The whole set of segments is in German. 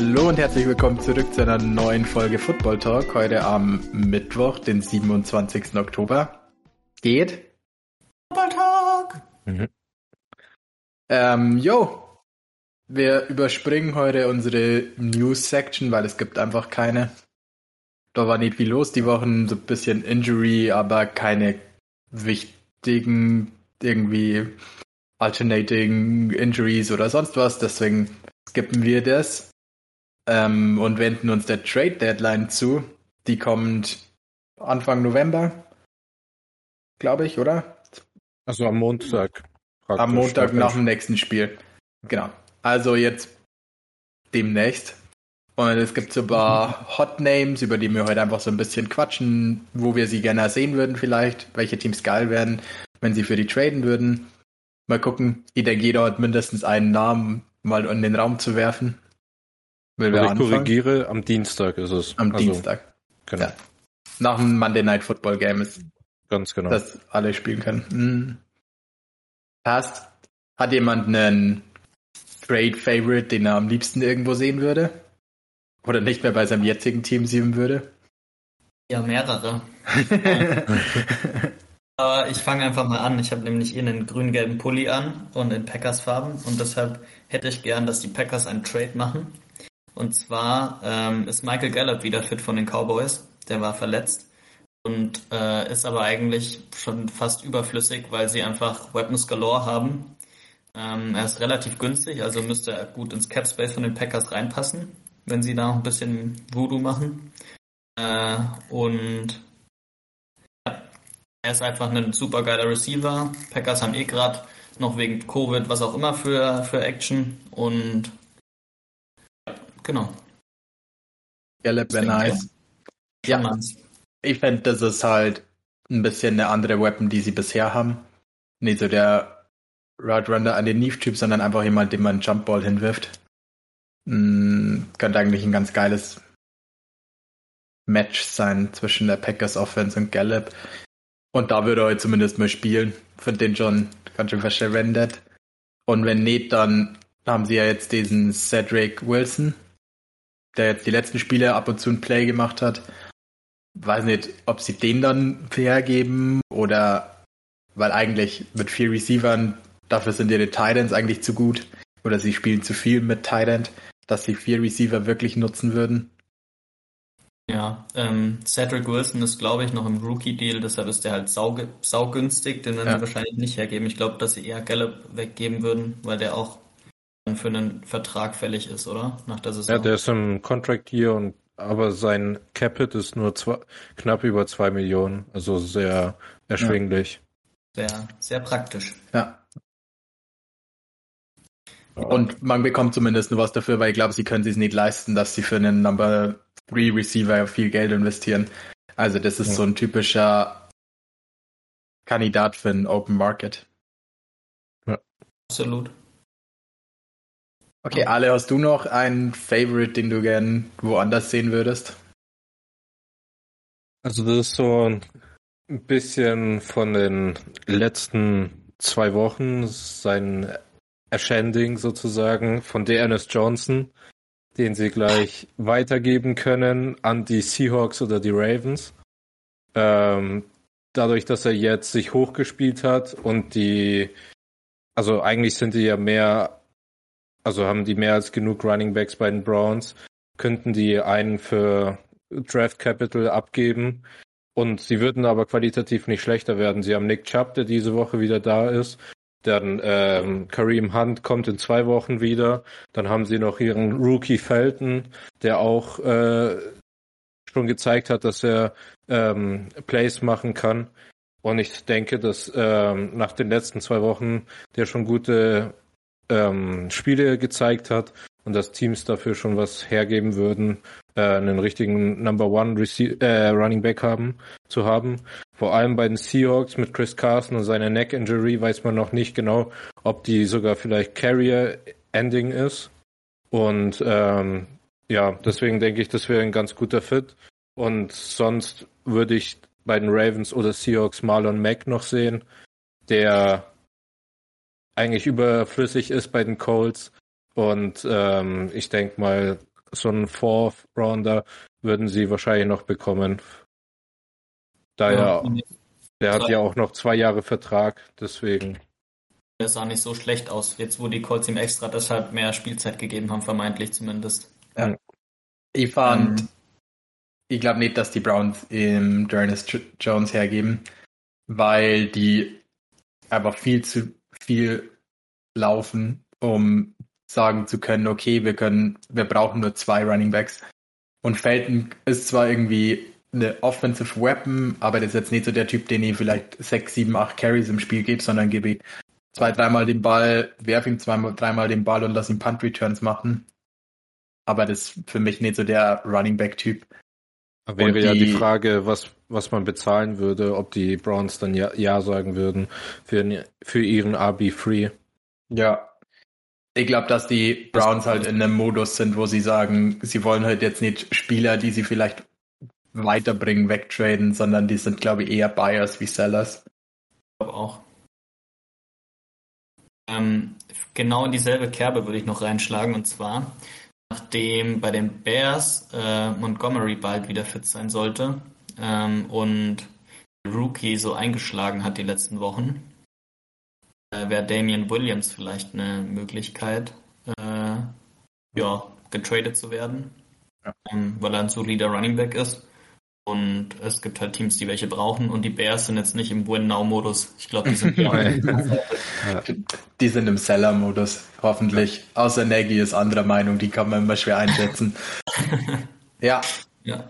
Hallo und herzlich willkommen zurück zu einer neuen Folge Football Talk. Heute am Mittwoch, den 27. Oktober. Geht? Football Talk! Mhm. Ähm, yo. Wir überspringen heute unsere News-Section, weil es gibt einfach keine. Da war nicht viel los die Wochen, so ein bisschen Injury, aber keine wichtigen irgendwie alternating Injuries oder sonst was. Deswegen skippen wir das ähm, und wenden uns der Trade Deadline zu. Die kommt Anfang November, glaube ich, oder? Also am Montag. Am Montag nach dem nächsten Spiel. Genau. Also jetzt demnächst. Und es gibt so ein paar Hot Names, über die wir heute einfach so ein bisschen quatschen, wo wir sie gerne sehen würden vielleicht, welche Teams geil werden, wenn sie für die traden würden. Mal gucken. Ich denke, jeder hat mindestens einen Namen mal in den Raum zu werfen. Will ich anfangen? korrigiere, am Dienstag ist es. Am also, Dienstag. Genau. Ja. Nach dem Monday Night Football Game ist. Ganz genau. Dass alle spielen können. Mhm. Passt. Hat jemand einen Trade Favorite, den er am liebsten irgendwo sehen würde? Oder nicht mehr bei seinem jetzigen Team sehen würde? Ja, mehrere. Aber ich fange einfach mal an. Ich habe nämlich hier einen grün-gelben Pulli an und in Packers-Farben und deshalb hätte ich gern, dass die Packers einen Trade machen. Und zwar ähm, ist Michael Gallup wieder fit von den Cowboys. Der war verletzt und äh, ist aber eigentlich schon fast überflüssig, weil sie einfach Weapons galore haben. Ähm, er ist relativ günstig, also müsste er gut ins Cap Space von den Packers reinpassen, wenn sie da noch ein bisschen Voodoo machen. Äh, und ja, er ist einfach ein super geiler Receiver. Packers haben eh gerade noch wegen Covid was auch immer für, für Action und Genau. Gallup wäre nice. Ja, ich fände, das ist halt ein bisschen eine andere Weapon, die sie bisher haben. Nicht so der Route Runner an den Neve-Typ, sondern einfach jemand, dem man einen Jumpball hinwirft. Mhm, könnte eigentlich ein ganz geiles Match sein zwischen der Packers Offense und Gallup. Und da würde er zumindest mal spielen. Finde den schon ganz schön verschwendet. Und wenn nicht, dann haben sie ja jetzt diesen Cedric Wilson, der jetzt die letzten Spiele ab und zu ein Play gemacht hat. Weiß nicht, ob sie den dann hergeben oder weil eigentlich mit vier Receivern, dafür sind ihre Titans eigentlich zu gut oder sie spielen zu viel mit Titan, dass sie vier Receiver wirklich nutzen würden. Ja, ähm, Cedric Wilson ist, glaube ich, noch im Rookie-Deal, deshalb ist der halt sau, saugünstig, den werden ja. sie wahrscheinlich nicht hergeben. Ich glaube, dass sie eher Gallup weggeben würden, weil der auch für einen Vertrag fällig ist, oder? Nach der Saison. Ja, der ist im Contract hier und aber sein Capit ist nur zwei, knapp über zwei Millionen, also sehr erschwinglich. Ja. Sehr, sehr praktisch. Ja. Und man bekommt zumindest nur was dafür, weil ich glaube, sie können sich nicht leisten, dass sie für einen Number 3 Receiver viel Geld investieren. Also das ist ja. so ein typischer Kandidat für einen Open Market. Ja. Absolut. Okay, Ale, hast du noch einen Favorite, den du gern woanders sehen würdest? Also das ist so ein bisschen von den letzten zwei Wochen sein Ascending sozusagen von Dearness Johnson, den sie gleich weitergeben können an die Seahawks oder die Ravens. Ähm, dadurch, dass er jetzt sich hochgespielt hat und die, also eigentlich sind die ja mehr also haben die mehr als genug Running Backs bei den Browns, könnten die einen für Draft Capital abgeben und sie würden aber qualitativ nicht schlechter werden. Sie haben Nick Chubb, der diese Woche wieder da ist. Dann ähm, Kareem Hunt kommt in zwei Wochen wieder. Dann haben sie noch ihren Rookie Felton, der auch äh, schon gezeigt hat, dass er ähm, Plays machen kann. Und ich denke, dass ähm, nach den letzten zwei Wochen der schon gute ähm, Spiele gezeigt hat und dass Teams dafür schon was hergeben würden, äh, einen richtigen Number One Rece äh, Running Back haben, zu haben. Vor allem bei den Seahawks mit Chris Carson und seiner Neck Injury weiß man noch nicht genau, ob die sogar vielleicht Carrier Ending ist. Und ähm, ja, deswegen denke ich, das wäre ein ganz guter Fit. Und sonst würde ich bei den Ravens oder Seahawks Marlon Mack noch sehen, der eigentlich überflüssig ist bei den Colts. Und ähm, ich denke mal, so einen Fourth Rounder würden sie wahrscheinlich noch bekommen. Da ja, der hat ja auch noch zwei Jahre Vertrag, deswegen. Der sah nicht so schlecht aus, jetzt wo die Colts ihm extra deshalb mehr Spielzeit gegeben haben, vermeintlich zumindest. Ja. Ich fand, ähm, ich glaube nicht, dass die Browns im Jonas Jones hergeben, weil die einfach viel zu viel laufen, um sagen zu können, okay, wir können, wir brauchen nur zwei Running Backs. Und Felton ist zwar irgendwie eine Offensive Weapon, aber das ist jetzt nicht so der Typ, den ich vielleicht sechs, sieben, acht Carries im Spiel gebe, sondern gebe ich zwei, dreimal den Ball, werf ihm zweimal, dreimal den Ball und lass ihn Punt Returns machen. Aber das ist für mich nicht so der Running Back Typ. Wäre die, ja die Frage, was, was man bezahlen würde, ob die Browns dann ja, ja sagen würden für, für ihren RB3. Ja. Ich glaube, dass die Browns halt in einem Modus sind, wo sie sagen, sie wollen halt jetzt nicht Spieler, die sie vielleicht weiterbringen, wegtraden, sondern die sind, glaube ich, eher Buyers wie Sellers. Ich glaube auch. Ähm, genau in dieselbe Kerbe würde ich noch reinschlagen und zwar, nachdem bei den Bears äh, Montgomery bald wieder fit sein sollte ähm, und Rookie so eingeschlagen hat die letzten Wochen, äh, wäre Damian Williams vielleicht eine Möglichkeit, äh, ja, getradet zu werden, ja. ähm, weil er ein solider Running Back ist. Und es gibt halt Teams, die welche brauchen und die Bears sind jetzt nicht im Win-Now-Modus. Ich glaube, die sind. Die sind im Seller-Modus, hoffentlich. Außer Nagy ist anderer Meinung, die kann man immer schwer einschätzen. ja. Ja.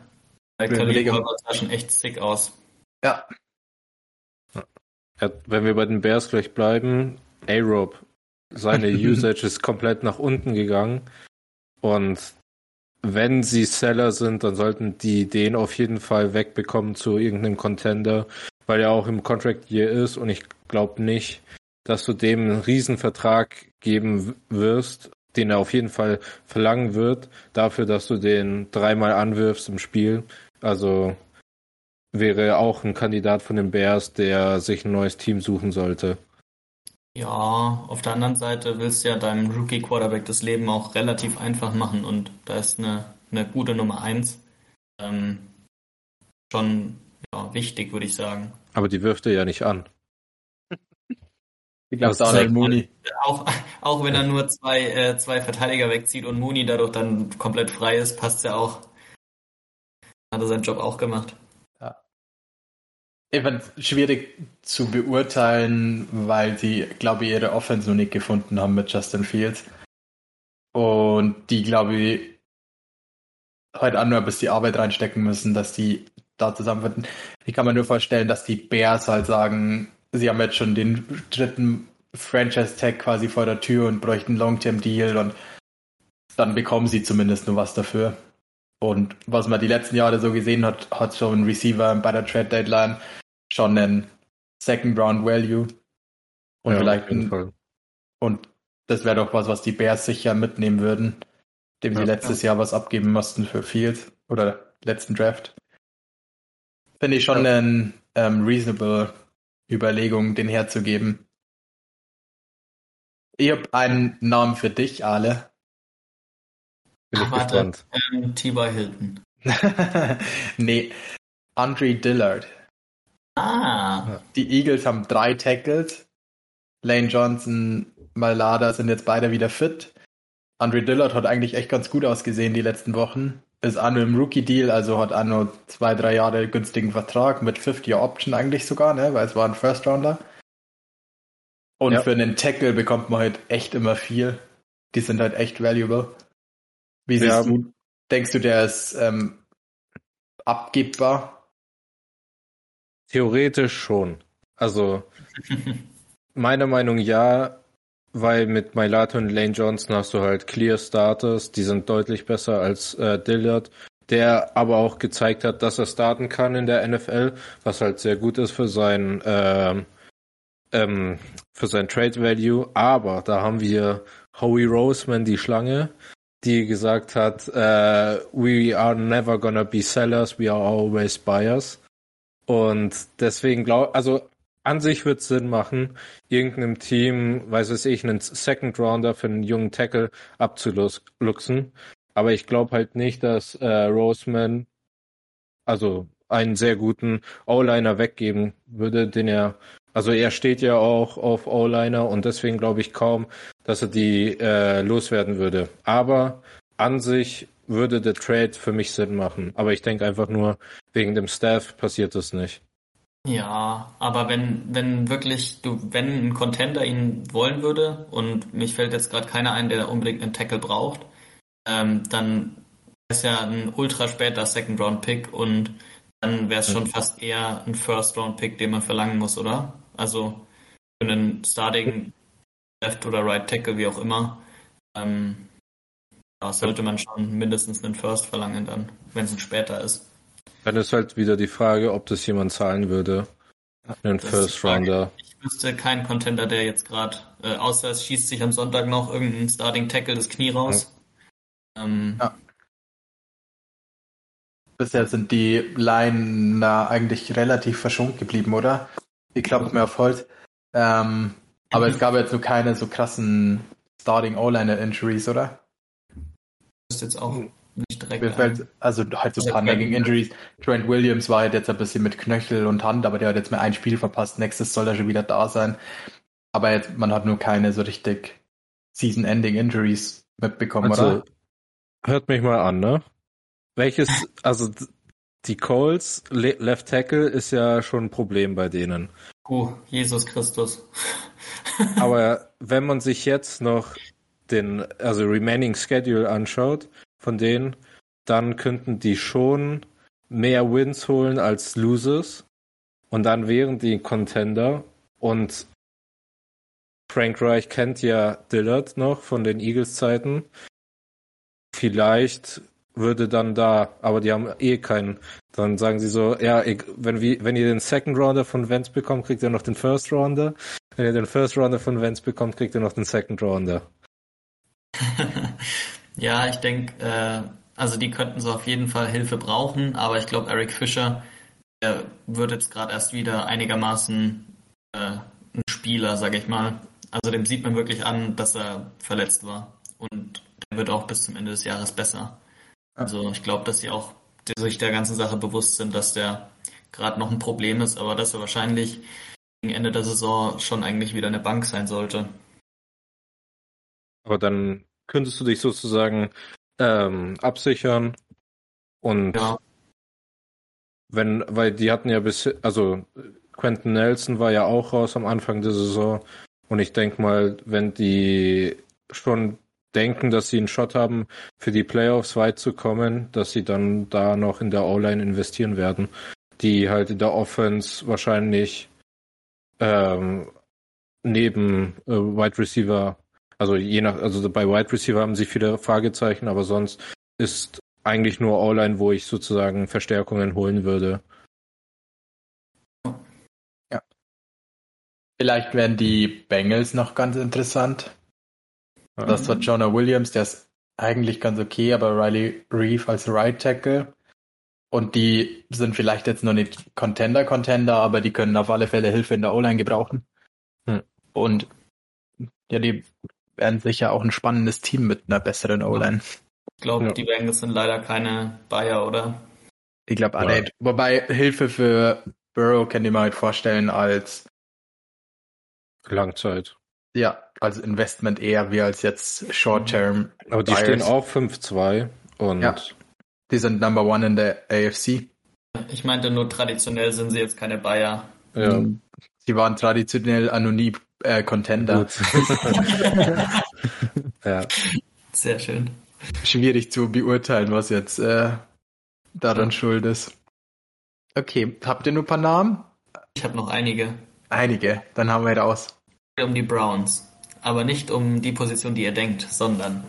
Der Khalil sah schon echt sick aus. Ja. Wenn wir bei den Bears gleich bleiben, A-Rob, seine Usage ist komplett nach unten gegangen. Und wenn sie Seller sind, dann sollten die den auf jeden Fall wegbekommen zu irgendeinem Contender, weil er auch im Contract Year ist und ich glaube nicht, dass du dem einen Riesenvertrag geben wirst, den er auf jeden Fall verlangen wird, dafür, dass du den dreimal anwirfst im Spiel. Also wäre auch ein Kandidat von den Bears, der sich ein neues Team suchen sollte. Ja, auf der anderen Seite willst du ja deinem Rookie Quarterback das Leben auch relativ einfach machen und da ist eine, eine gute Nummer eins ähm, schon ja, wichtig, würde ich sagen. Aber die wirft er ja nicht an. Ich glaube, Daniel Mooney. Auch, auch wenn er nur zwei, äh, zwei Verteidiger wegzieht und Mooney dadurch dann komplett frei ist, passt ja auch. Hat er seinen Job auch gemacht. Es schwierig zu beurteilen, weil sie, glaube ich, ihre Offense noch nicht gefunden haben mit Justin Fields. Und die, glaube ich, heute an nur bis die Arbeit reinstecken müssen, dass die da zusammenfinden. Ich kann mir nur vorstellen, dass die Bears halt sagen, sie haben jetzt schon den dritten Franchise-Tag quasi vor der Tür und bräuchten einen Long-Term-Deal und dann bekommen sie zumindest nur was dafür. Und was man die letzten Jahre so gesehen hat, hat schon ein Receiver bei der Trade Deadline schon einen Second Round Value. Und ja, vielleicht ein, und das wäre doch was, was die Bears sicher mitnehmen würden, dem ja, sie letztes ja. Jahr was abgeben mussten für Fields oder letzten Draft. Finde ich schon eine ähm, reasonable Überlegung, den herzugeben. Ich habe einen Namen für dich, Ale. Bin ich gespannt. Ähm, T.Y. Hilton. nee, Andre Dillard. Ah. Die Eagles haben drei Tackles. Lane Johnson, Malada sind jetzt beide wieder fit. Andre Dillard hat eigentlich echt ganz gut ausgesehen die letzten Wochen. Ist Anno im Rookie-Deal, also hat Anno zwei, drei Jahre günstigen Vertrag mit 50-Year-Option eigentlich sogar, ne? weil es war ein First-Rounder. Und ja. für einen Tackle bekommt man halt echt immer viel. Die sind halt echt valuable. Wie siehst ja. du? Denkst du, der ist ähm, abgebbar? Theoretisch schon. Also meiner Meinung ja, weil mit Mailato und Lane Johnson hast du halt Clear Starters, die sind deutlich besser als äh, Dillard, der aber auch gezeigt hat, dass er starten kann in der NFL, was halt sehr gut ist für sein äh, ähm, für sein Trade Value. Aber da haben wir Howie Roseman, die Schlange, die gesagt hat, uh, we are never gonna be sellers, we are always buyers. Und deswegen glaube, also an sich wird Sinn machen, irgendeinem Team, weiß es ich, einen Second Rounder für einen jungen Tackle abzuluxen. Aber ich glaube halt nicht, dass äh, Roseman also einen sehr guten O-Liner weggeben würde, den er, also er steht ja auch auf O-Liner und deswegen glaube ich kaum, dass er die äh, loswerden würde. Aber an sich würde der Trade für mich Sinn machen. Aber ich denke einfach nur, wegen dem Staff passiert das nicht. Ja, aber wenn, wenn wirklich du, wenn ein Contender ihn wollen würde und mich fällt jetzt gerade keiner ein, der unbedingt einen Tackle braucht, ähm, dann ist ja ein ultra später Second Round Pick und dann wäre es schon fast eher ein First Round Pick, den man verlangen muss, oder? Also für einen Starting Left oder Right Tackle, wie auch immer, ähm, da sollte man schon mindestens einen First verlangen dann, wenn es ein später ist. Dann ist halt wieder die Frage, ob das jemand zahlen würde. Einen First Rounder. Ich wüsste keinen Contender, der jetzt gerade, äh, außer es schießt sich am Sonntag noch irgendein Starting Tackle das Knie raus. Ja. Ähm, ja. Bisher sind die Liner eigentlich relativ verschont geblieben, oder? Ich glaube mir auf Holz. Ähm, aber es gab jetzt nur keine so krassen Starting O-Liner Injuries, oder? Das ist jetzt auch nicht direkt. Mir fällt, also halt so ein paar Nagging Injuries. Trent Williams war halt jetzt ein bisschen mit Knöchel und Hand, aber der hat jetzt mal ein Spiel verpasst. Nächstes soll er schon wieder da sein. Aber jetzt, man hat nur keine so richtig Season-Ending Injuries mitbekommen, also, oder? Hört mich mal an, ne? Welches, also die Coles, Left Tackle ist ja schon ein Problem bei denen. Oh, Jesus Christus. Aber wenn man sich jetzt noch den, also Remaining Schedule anschaut, von denen, dann könnten die schon mehr Wins holen als Losers. Und dann wären die Contender. Und Frank Reich kennt ja Dillard noch von den Eagles-Zeiten. Vielleicht würde dann da, aber die haben eh keinen. Dann sagen sie so, ja, wenn, wenn ihr den Second Rounder von Vance bekommt, kriegt ihr noch den First Rounder. Wenn ihr den First Rounder von Vance bekommt, kriegt ihr noch den Second Rounder. Ja, ich denke, äh, also die könnten so auf jeden Fall Hilfe brauchen, aber ich glaube, Eric Fischer der wird jetzt gerade erst wieder einigermaßen äh, ein Spieler, sage ich mal. Also dem sieht man wirklich an, dass er verletzt war und der wird auch bis zum Ende des Jahres besser. Also ich glaube, dass sie auch sich der ganzen Sache bewusst sind, dass der gerade noch ein Problem ist, aber dass er wahrscheinlich gegen Ende der Saison schon eigentlich wieder eine Bank sein sollte. Aber dann könntest du dich sozusagen ähm, absichern und ja. wenn, weil die hatten ja bis, also Quentin Nelson war ja auch raus am Anfang der Saison und ich denke mal, wenn die schon denken, dass sie einen Shot haben, für die Playoffs weit zu kommen, dass sie dann da noch in der O-Line investieren werden, die halt in der Offense wahrscheinlich ähm, neben äh, Wide Receiver also je nach, also bei Wide Receiver haben sie viele Fragezeichen, aber sonst ist eigentlich nur All-Line, wo ich sozusagen Verstärkungen holen würde. Vielleicht werden die Bengals noch ganz interessant. Mhm. Das war Jonah Williams, der ist eigentlich ganz okay, aber Riley Reeve als Right Tackle. Und die sind vielleicht jetzt noch nicht Contender-Contender, aber die können auf alle Fälle Hilfe in der O-Line gebrauchen. Hm. Und ja, die werden sicher auch ein spannendes Team mit einer besseren O-Line. Ich glaube, ja. die Bengals sind leider keine Bayer, oder? Ich glaube alle. Ja. Wobei Hilfe für Burrow kann ich mir halt vorstellen als Langzeit. Ja, als Investment eher wie als jetzt Short-Term. Aber die Buyers. stehen auch 5-2 und ja, die sind Number One in der AFC. Ich meinte nur traditionell sind sie jetzt keine Bayer. Ja. Sie waren traditionell anonym äh, Contender. ja. Sehr schön. Schwierig zu beurteilen, was jetzt äh, daran schuld ist. Okay, habt ihr nur ein paar Namen? Ich habe noch einige. Einige, dann haben wir raus. Um die Browns. Aber nicht um die Position, die ihr denkt, sondern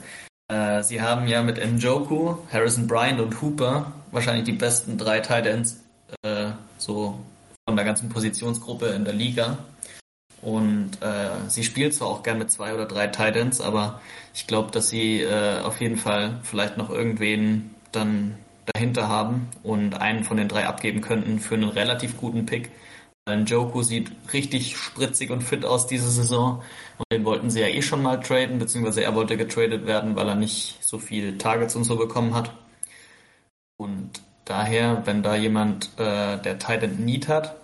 äh, sie haben ja mit Njoku, Harrison Bryant und Hooper wahrscheinlich die besten drei Titans äh, so von der ganzen Positionsgruppe in der Liga. Und äh, sie spielt zwar auch gern mit zwei oder drei Titans, aber ich glaube, dass sie äh, auf jeden Fall vielleicht noch irgendwen dann dahinter haben und einen von den drei abgeben könnten für einen relativ guten Pick. Joku sieht richtig spritzig und fit aus diese Saison und den wollten sie ja eh schon mal traden, beziehungsweise er wollte getradet werden, weil er nicht so viel Targets und so bekommen hat. Und daher, wenn da jemand, äh, der Titan Need hat,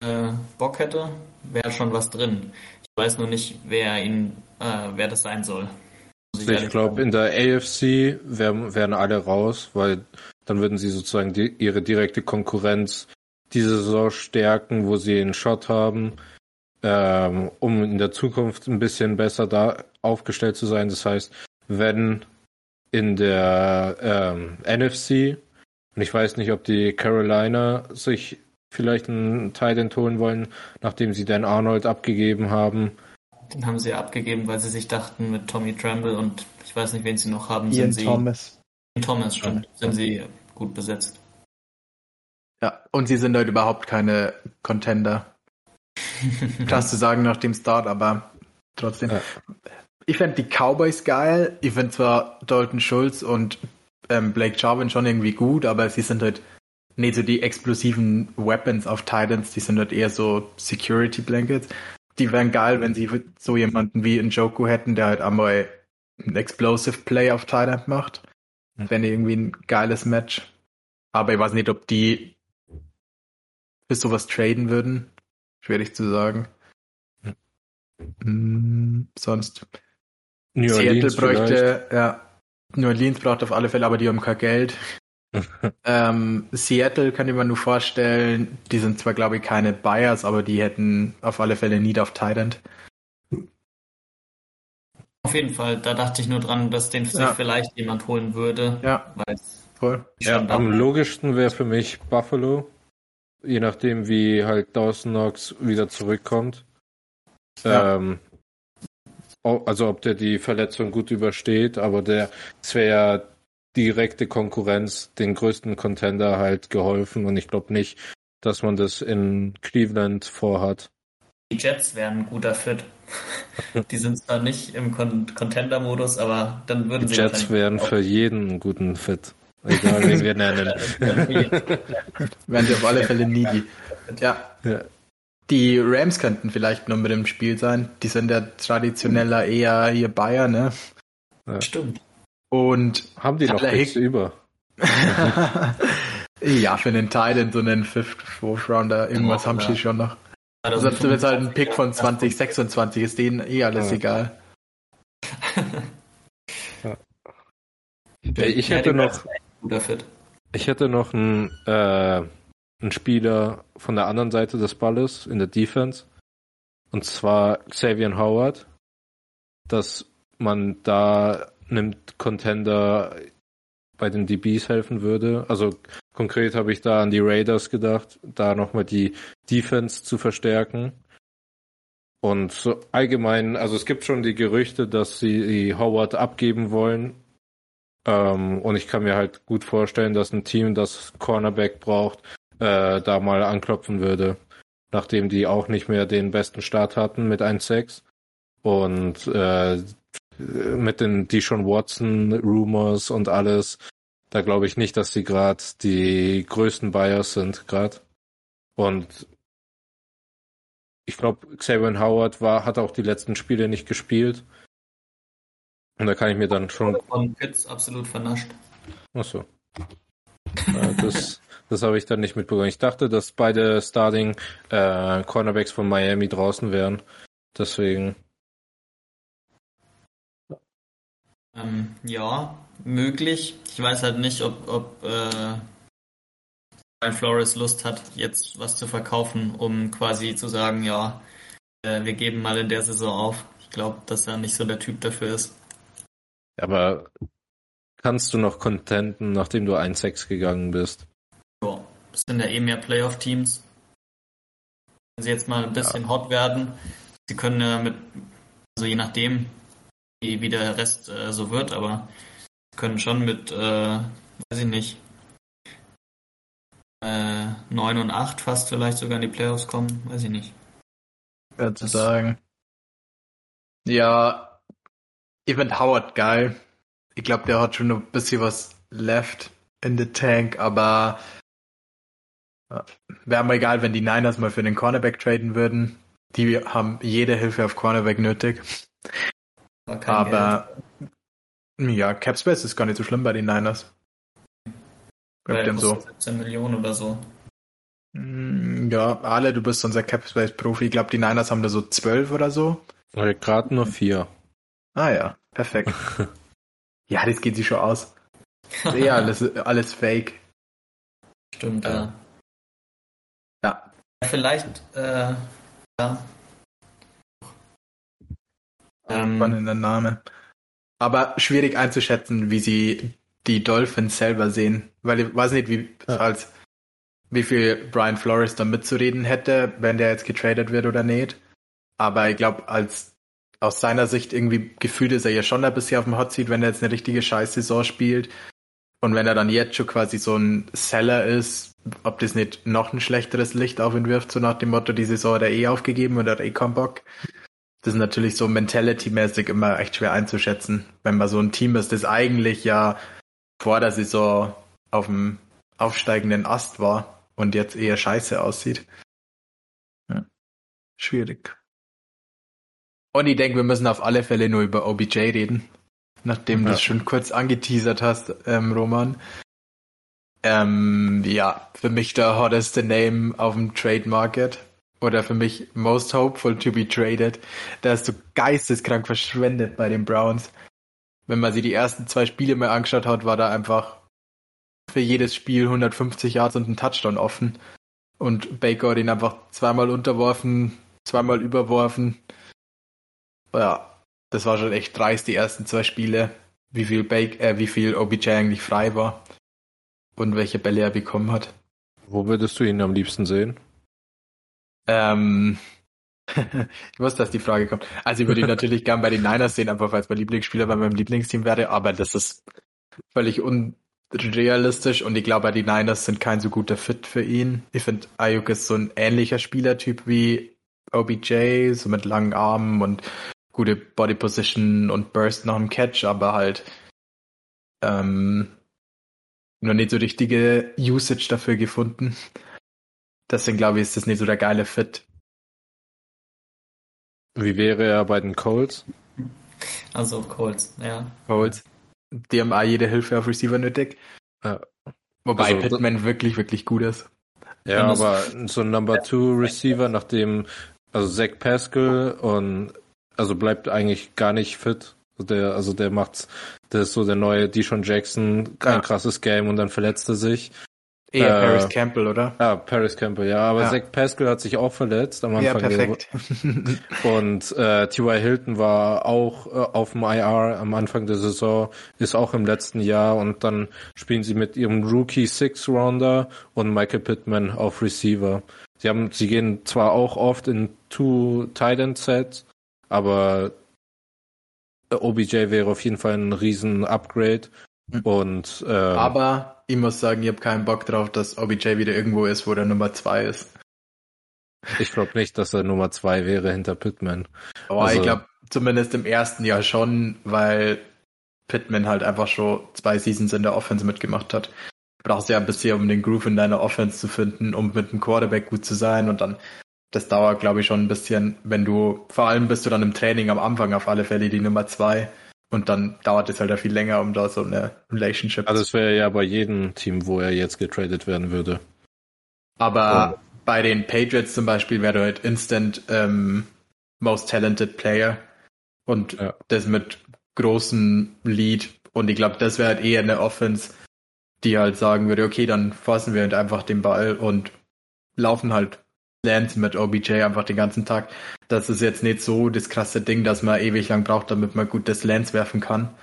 äh, Bock hätte, wäre schon was drin. Ich weiß nur nicht, wer ihn, äh, wer das sein soll. Ich, ich glaube, in der AFC wären, wären alle raus, weil dann würden sie sozusagen die, ihre direkte Konkurrenz diese Saison stärken, wo sie einen Shot haben, ähm, um in der Zukunft ein bisschen besser da aufgestellt zu sein. Das heißt, wenn in der ähm, NFC, und ich weiß nicht, ob die Carolina sich vielleicht einen Titan holen wollen, nachdem sie Dan Arnold abgegeben haben. Den haben sie ja abgegeben, weil sie sich dachten, mit Tommy Tremble und ich weiß nicht, wen sie noch haben, Ian sind sie. Thomas. Thomas, stimmt. Sind sie gut besetzt. Ja, und sie sind halt überhaupt keine Contender. Krass zu sagen nach dem Start, aber trotzdem. Ja. Ich fände die Cowboys geil. Ich finde zwar Dalton Schulz und ähm, Blake Jarvin schon irgendwie gut, aber sie sind halt nicht so die explosiven Weapons auf Titans, die sind halt eher so Security Blankets. Die wären geil, wenn sie so jemanden wie Njoku hätten, der halt einmal ein Explosive Play auf Titan macht. Wäre irgendwie ein geiles Match. Aber ich weiß nicht, ob die für sowas traden würden. Schwierig zu sagen. Hm, sonst. New Seattle Orleans bräuchte, ja. New Orleans braucht auf alle Fälle, aber die haben kein Geld. ähm, Seattle kann ich mir nur vorstellen, die sind zwar, glaube ich, keine Buyers, aber die hätten auf alle Fälle Need auf Thailand. Auf jeden Fall, da dachte ich nur dran, dass den sich Ja. vielleicht jemand holen würde. Ja. Voll. Ja, am logischsten wäre für mich Buffalo. Je nachdem, wie halt Dawson Knox wieder zurückkommt. Ja. Ähm, also ob der die Verletzung gut übersteht, aber der, es wäre ja direkte Konkurrenz, den größten Contender halt geholfen und ich glaube nicht, dass man das in Cleveland vorhat. Die Jets wären ein guter Fit. Die sind zwar nicht im Con Contender-Modus, aber dann würden Die sie Jets wären für jeden einen guten Fit. Egal, wen wir nennen. Wären sie auf alle Fälle needy. Ja. Ja. Die Rams könnten vielleicht noch mit im Spiel sein. Die sind ja traditioneller eher hier Bayer, ne? Stimmt. Und Haben die noch Hick- über? ja, für einen Titan, so einen Fifth, Fourth Rounder, irgendwas Ja, haben ja. sie schon noch. Selbst wenn es halt ein Pick von 20. 2026 ist, denen eh alles Ja. egal. Ja, ich hätte noch, Guter Fit. ich hätte noch einen, äh, einen Spieler von der anderen Seite des Balles in der Defense. Und zwar Xavier Howard. Dass man da nimmt Contender bei den DBs helfen würde. Also konkret habe ich da an die Raiders gedacht, da nochmal die Defense zu verstärken. Und so allgemein, also es gibt schon die Gerüchte, dass sie Howard abgeben wollen. Ähm, und ich kann mir halt gut vorstellen, dass ein Team, das Cornerback braucht, äh, da mal anklopfen würde. Nachdem die auch nicht mehr den besten Start hatten mit 1-6. Und äh, mit den Deshaun Watson Rumors und alles, da glaube ich nicht, dass sie gerade die größten Buyers sind gerade. Und ich glaube, Xavier Howard war, hat auch die letzten Spiele nicht gespielt. Und da kann ich mir dann schon. Von Pitts absolut vernascht. Achso. Ja, das das habe ich dann nicht mitbekommen. Ich dachte, dass beide Starting äh, Cornerbacks von Miami draußen wären. Deswegen. Ähm, ja, möglich. Ich weiß halt nicht, ob, ob äh, Brian Flores Lust hat, jetzt was zu verkaufen, um quasi zu sagen, ja, äh, wir geben mal in der Saison auf. Ich glaube, dass er nicht so der Typ dafür ist. Aber kannst du noch contenten, nachdem du 1-6 gegangen bist? Ja, das sind ja eh mehr Playoff-Teams. Wenn sie jetzt mal ein bisschen hot werden, sie können ja mit, also je nachdem, wie, der Rest äh, so wird, aber sie können schon mit, äh, weiß ich nicht, äh, 9 und 8 fast vielleicht sogar in die Playoffs kommen, weiß ich nicht. Schwer zu sagen. Ja, ich find Howard geil. Ich glaube, der hat schon noch ein bisschen was left in the tank, aber wäre mir egal, wenn die Niners mal für den Cornerback traden würden. Die haben jede Hilfe auf Cornerback nötig. Aber Geld. ja, Capspace ist gar nicht so schlimm bei den Niners. Bleibt dem so. 17 Millionen oder so. Mm, ja, alle, du bist unser Capspace-Profi. Ich glaube, die Niners haben da so 12 oder so. Gerade nur vier. Ah ja, perfekt. ja, das geht sich schon aus. Ja, alles, alles fake. Stimmt, ja. Ja. Vielleicht, äh, ja. Ähm, Spannender Name. Aber schwierig einzuschätzen, wie sie die Dolphins selber sehen. Weil ich weiß nicht, wie, ja. als, wie viel Brian Flores da mitzureden hätte, wenn der jetzt getradet wird oder nicht. Aber ich glaube, als aus seiner Sicht irgendwie gefühlt ist er ja schon ein bisschen auf dem Hot Seat, wenn er jetzt eine richtige Scheiß-Saison spielt. Und wenn er dann jetzt schon quasi so ein Seller ist, ob das nicht noch ein schlechteres Licht auf ihn wirft, so nach dem Motto, die Saison hat er eh aufgegeben oder hat eh keinen Bock. Das ist natürlich so mentality-mäßig immer echt schwer einzuschätzen, wenn man so ein Team ist, das eigentlich ja vor der Saison auf dem aufsteigenden Ast war und jetzt eher scheiße aussieht. Ja. Schwierig. Und ich denke, wir müssen auf alle Fälle nur über OBJ reden. Nachdem ja. du es schon kurz angeteasert hast, ähm, Roman. Ähm, ja, für mich der hotteste Name auf dem Trade Market. Oder für mich most hopeful to be traded. Der ist so geisteskrank verschwendet bei den Browns. Wenn man sich die ersten zwei Spiele mal angeschaut hat, war da einfach für jedes Spiel 150 Yards und ein Touchdown offen. Und Baker hat ihn einfach zweimal unterworfen, zweimal überworfen ja, das war schon echt dreist, die ersten zwei Spiele, wie viel, Bake, äh, wie viel OBJ eigentlich frei war und welche Bälle er bekommen hat. Wo würdest du ihn am liebsten sehen? Ähm, ich wusste, dass die Frage kommt. Also ich würde ihn natürlich gern bei den Niners sehen, einfach weil es mein Lieblingsspieler bei meinem Lieblingsteam wäre, aber das ist völlig unrealistisch und ich glaube, die Niners sind kein so guter Fit für ihn. Ich finde, Ayuk ist so ein ähnlicher Spielertyp wie OBJ, so mit langen Armen und gute Body Position und Burst nach dem Catch, aber halt ähm, noch nicht so richtige Usage dafür gefunden. Deswegen glaube ich, ist das nicht so der geile Fit. Wie wäre er bei den Colts? Also Colts, ja. Colts. Die haben auch jede Hilfe auf Receiver nötig. Ja. Wobei also, Pittman wirklich, wirklich gut ist. Ja, aber so ein Number Two Receiver, nachdem also Zach Pascal und also bleibt eigentlich gar nicht fit. Der, also der macht's, der ist so der neue Deshaun Jackson, kein ja. krasses Game und dann verletzt er sich. Eher äh, Paris Campbell, oder? Ja, Paris Campbell, ja. Aber ja. Zach Pascal hat sich auch verletzt am Anfang. Ja, perfekt. und äh, T.Y. Hilton war auch äh, auf dem IR am Anfang der Saison, ist auch im letzten Jahr und dann spielen sie mit ihrem Rookie Six Rounder und Michael Pittman auf Receiver. Sie haben, sie gehen zwar auch oft in Two Tight End Sets, aber OBJ wäre auf jeden Fall ein riesen Upgrade. Mhm. Und ähm, aber ich muss sagen, ich habe keinen Bock drauf, dass OBJ wieder irgendwo ist, wo der Nummer zwei ist. Ich glaube nicht, dass er Nummer zwei wäre hinter Pittman. Aber also, ich glaube zumindest im ersten Jahr schon, weil Pittman halt einfach schon zwei Seasons in der Offense mitgemacht hat. Du brauchst ja ein bisschen, um den Groove in deiner Offense zu finden, um mit dem Quarterback gut zu sein und dann das dauert, glaube ich, schon ein bisschen, wenn du, vor allem bist du dann im Training am Anfang auf alle Fälle die Nummer zwei. Und dann dauert es halt ja viel länger, um da so eine Relationship Also es wäre ja bei jedem Team, wo er jetzt getradet werden würde. Aber oh. bei den Patriots zum Beispiel wäre du halt instant ähm, most talented player. Und ja. das mit großem Lead. Und ich glaube, das wäre halt eher eine Offense, die halt sagen würde, okay, dann fassen wir halt einfach den Ball und laufen halt Lance mit OBJ einfach den ganzen Tag. Das ist jetzt nicht so das krasse Ding, dass man ewig lang braucht, damit man gut das Lance werfen kann.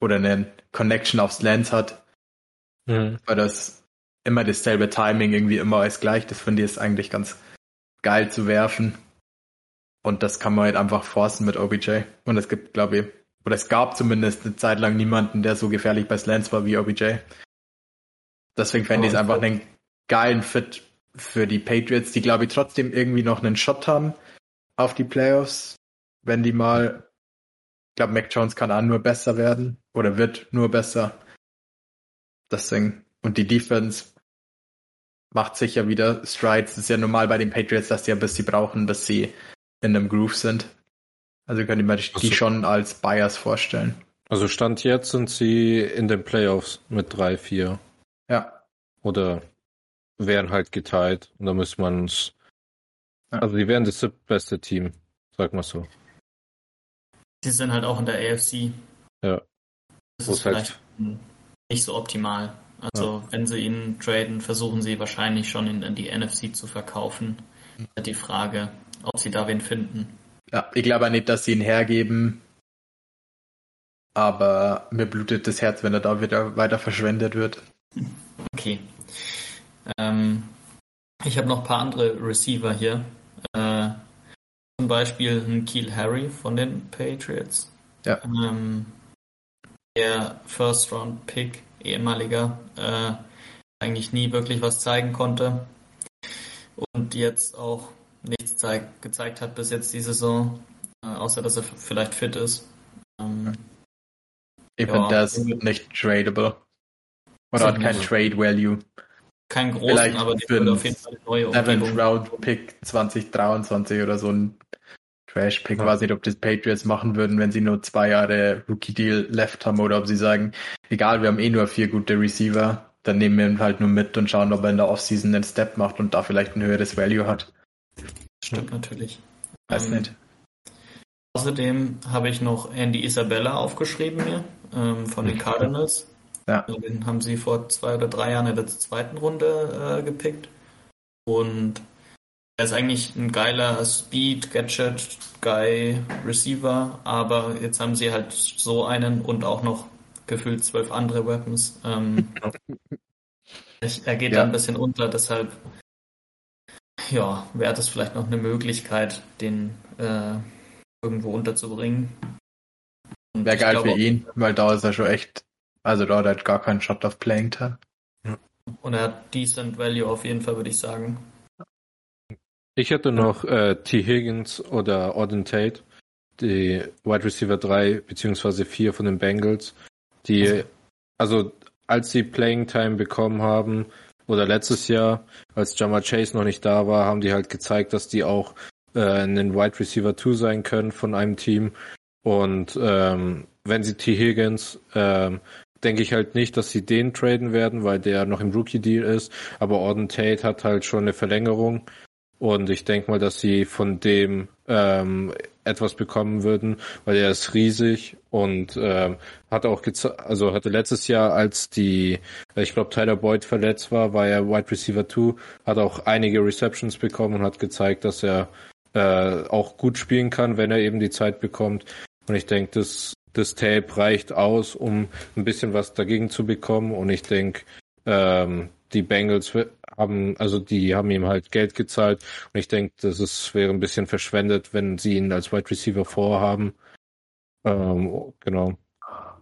Oder eine Connection aufs Lance hat. Mhm. Weil das immer dasselbe Timing irgendwie immer alles gleich. Das finde ich ist eigentlich ganz geil zu werfen. Und das kann man halt einfach forcen mit OBJ. Und es gibt, glaube ich, oder es gab zumindest eine Zeit lang niemanden, der so gefährlich bei Slants war wie OBJ. Deswegen fände ich es einfach einen geilen Fit für die Patriots, die glaube ich trotzdem irgendwie noch einen Shot haben, auf die Playoffs, wenn die mal, ich glaube, Mac Jones kann auch nur besser werden oder wird nur besser. Deswegen, und die Defense macht sicher wieder Strides. Das ist ja normal bei den Patriots, dass die ja bis sie brauchen, bis sie in einem Groove sind. Also könnt ihr mir die Also- schon als Bias vorstellen. Also Stand jetzt sind sie in den Playoffs mit 3-4 Ja, oder wären halt geteilt und da müsste man es. Ja. Also die wären das siebtbeste Team, sag mal so. Die sind halt auch in der AFC. Ja. Das Wo ist halt- vielleicht hm, nicht so optimal. Also wenn sie ihn traden, versuchen sie wahrscheinlich schon ihn in die NFC zu verkaufen. Halt Die Frage, ob sie da wen finden. ja. Ich glaube nicht, dass sie ihn hergeben. Aber mir blutet das Herz, wenn er da wieder weiter verschwendet wird. Okay. Ähm, ich habe noch ein paar andere Receiver hier. Äh, zum Beispiel ein Keel Harry von den Patriots. Ja. Ähm, der First Round Pick, ehemaliger, äh, eigentlich nie wirklich was zeigen konnte. Und jetzt auch nichts zeig gezeigt hat bis jetzt die Saison, äh, außer dass er vielleicht fit ist. Ähm, Ich Ja. finde, der ist nicht tradable. Oder hat kein Trade Value. Kein großen, Vielleicht aber der für auf jeden Fall eine neue Umgebung. Round Pick 2023 oder so ein Trash Pick. Ja. Weiß nicht, ob das Patriots machen würden, wenn sie nur zwei Jahre Rookie Deal left haben oder ob sie sagen, egal, wir haben eh nur vier gute Receiver, dann nehmen wir ihn halt nur mit und schauen, ob er in der Offseason einen Step macht und da vielleicht ein höheres Value hat. Stimmt natürlich. Weiß Ähm, nicht. Außerdem habe ich noch Andy Isabella aufgeschrieben hier ähm, von den Cardinals. Ja. Also Den haben sie vor zwei oder drei Jahren in der zweiten Runde äh, gepickt. Und er ist eigentlich ein geiler Speed, Gadget, Guy, Receiver, aber jetzt haben sie halt so einen und auch noch gefühlt zwölf andere Weapons. Ähm, er geht Ja. da ein bisschen unter, deshalb ja, wäre das vielleicht noch eine Möglichkeit, den äh, irgendwo unterzubringen. Wäre geil glaube für ihn, weil da ist er schon echt, also da hat er gar keinen Shot of Playing Time. Und er hat decent Value auf jeden Fall, würde ich sagen. Ich hätte noch äh, T. Higgins oder Auden Tate, die Wide Receiver 3 beziehungsweise 4 von den Bengals, die, also als sie Playing Time bekommen haben, oder letztes Jahr, als Jamar Chase noch nicht da war, haben die halt gezeigt, dass die auch äh, einen Wide Receiver 2 sein können von einem Team. Und ähm, wenn sie T. Higgins, ähm, denke ich halt nicht, dass sie den traden werden, weil der noch im Rookie-Deal ist. Aber Auden Tate hat halt schon eine Verlängerung. Und ich denke mal, dass sie von dem ähm, etwas bekommen würden, weil er ist riesig und ähm, hat auch also hatte letztes Jahr, als die, ich glaube Tyler Boyd verletzt war, war er Wide Receiver 2, hat auch einige Receptions bekommen und hat gezeigt, dass er äh, auch gut spielen kann, wenn er eben die Zeit bekommt. Und ich denke, das, das Tape reicht aus, um ein bisschen was dagegen zu bekommen. Und ich denke, ähm, die Bengals haben, also die haben ihm halt Geld gezahlt. Und ich denke, das ist, wäre ein bisschen verschwendet, wenn sie ihn als Wide Receiver vorhaben. Ähm, genau.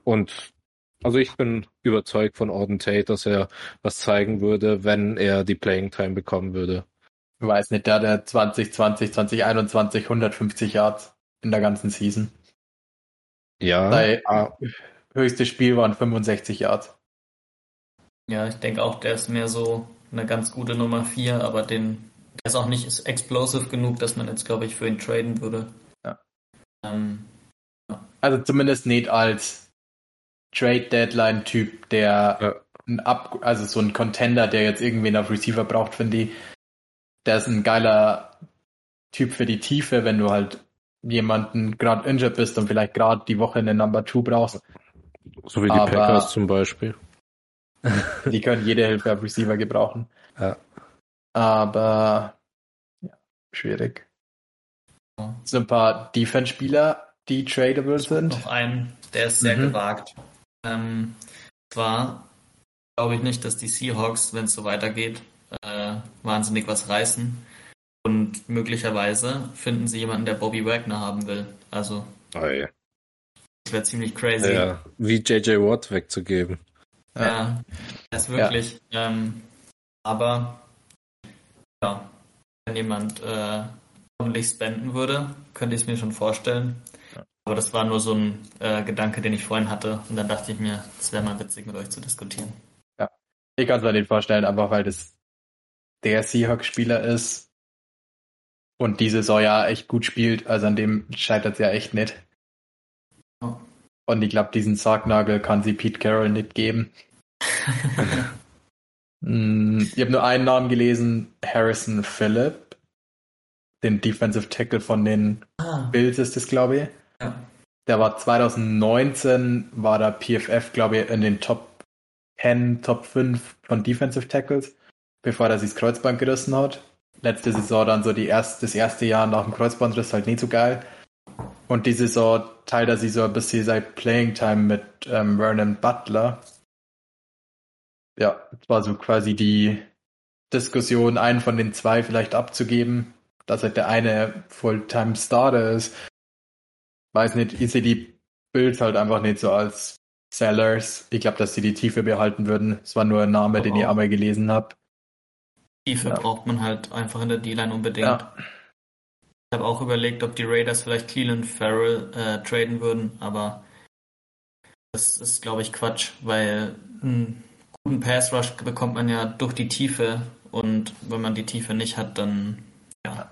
Und also ich bin überzeugt von Auden Tate, dass er was zeigen würde, wenn er die Playing Time bekommen würde. Ich weiß nicht, der hat 2020, 2021 150 Yards in der ganzen Season. Ja, Sein ah, höchstes Spiel waren 65 Yards. Ja, ich denke auch, der ist mehr so eine ganz gute Nummer 4, aber den, der ist auch nicht explosive genug, dass man jetzt, glaube ich, für ihn traden würde. Ja. Ähm, Also zumindest nicht als Trade Deadline Typ, der Ja. ein Up, also so ein Contender, der jetzt irgendwen auf Receiver braucht, finde ich. Der ist ein geiler Typ für die Tiefe, wenn du halt jemanden gerade injured bist und vielleicht gerade die Woche eine Number Two brauchst. so wie die aber- Packers zum Beispiel. Die können jede Hilfe auf Receiver gebrauchen. Ja. Aber ja, schwierig. Ja. So ein paar Defense-Spieler, die tradable sind. noch einen, der ist sehr Mhm. gewagt. Ähm, zwar glaube ich nicht, dass die Seahawks, wenn es so weitergeht, äh, wahnsinnig was reißen. Und möglicherweise finden sie jemanden, der Bobby Wagner haben will. Also, Oh, ja. das wäre ziemlich crazy. ja, wie JJ Watt wegzugeben. Ja, das ist wirklich. Ähm, aber ja, wenn jemand äh, ordentlich spenden würde, könnte ich es mir schon vorstellen. Aber das war nur so ein äh, Gedanke, den ich vorhin hatte. Und dann dachte ich mir, es wäre mal witzig, mit euch zu diskutieren. Ja, ich kann es mir nicht vorstellen, einfach weil das der Seahawks-Spieler ist und diese ja echt gut spielt. Also an dem scheitert es ja echt nicht. Oh. Und ich glaube, diesen Sargnagel kann sie Pete Carroll nicht geben. Mm, ich habe nur einen Namen gelesen, Harrison Phillip, den Defensive Tackle von den ah, Bills ist es, glaube ich. ja. Der war 2019, war der PFF, glaube ich, in den Top 10, Top 5 von Defensive Tackles, bevor er sich das Kreuzband gerissen hat. Letzte Saison dann so die erste, das erste Jahr nach dem Kreuzbandriss halt nicht so geil. Und die Saison teilt er sich so ein bisschen seit Playing Time mit ähm, Vernon Butler. Ja, war so quasi die Diskussion, einen von den zwei vielleicht abzugeben, dass halt der eine Fulltime Starter ist. Weiß nicht, ich sehe die Bills halt einfach nicht so als Sellers. Ich glaube, dass sie die Tiefe behalten würden. Es war nur ein Name, den ich einmal gelesen habe. Tiefe Ja. braucht man halt einfach in der D-Line unbedingt. Ja. Ich habe auch überlegt, ob die Raiders vielleicht Cleveland Farrell äh, traden würden, aber das ist, glaube ich, Quatsch, weil einen guten Pass Rush bekommt man ja durch die Tiefe und wenn man die Tiefe nicht hat, dann ja,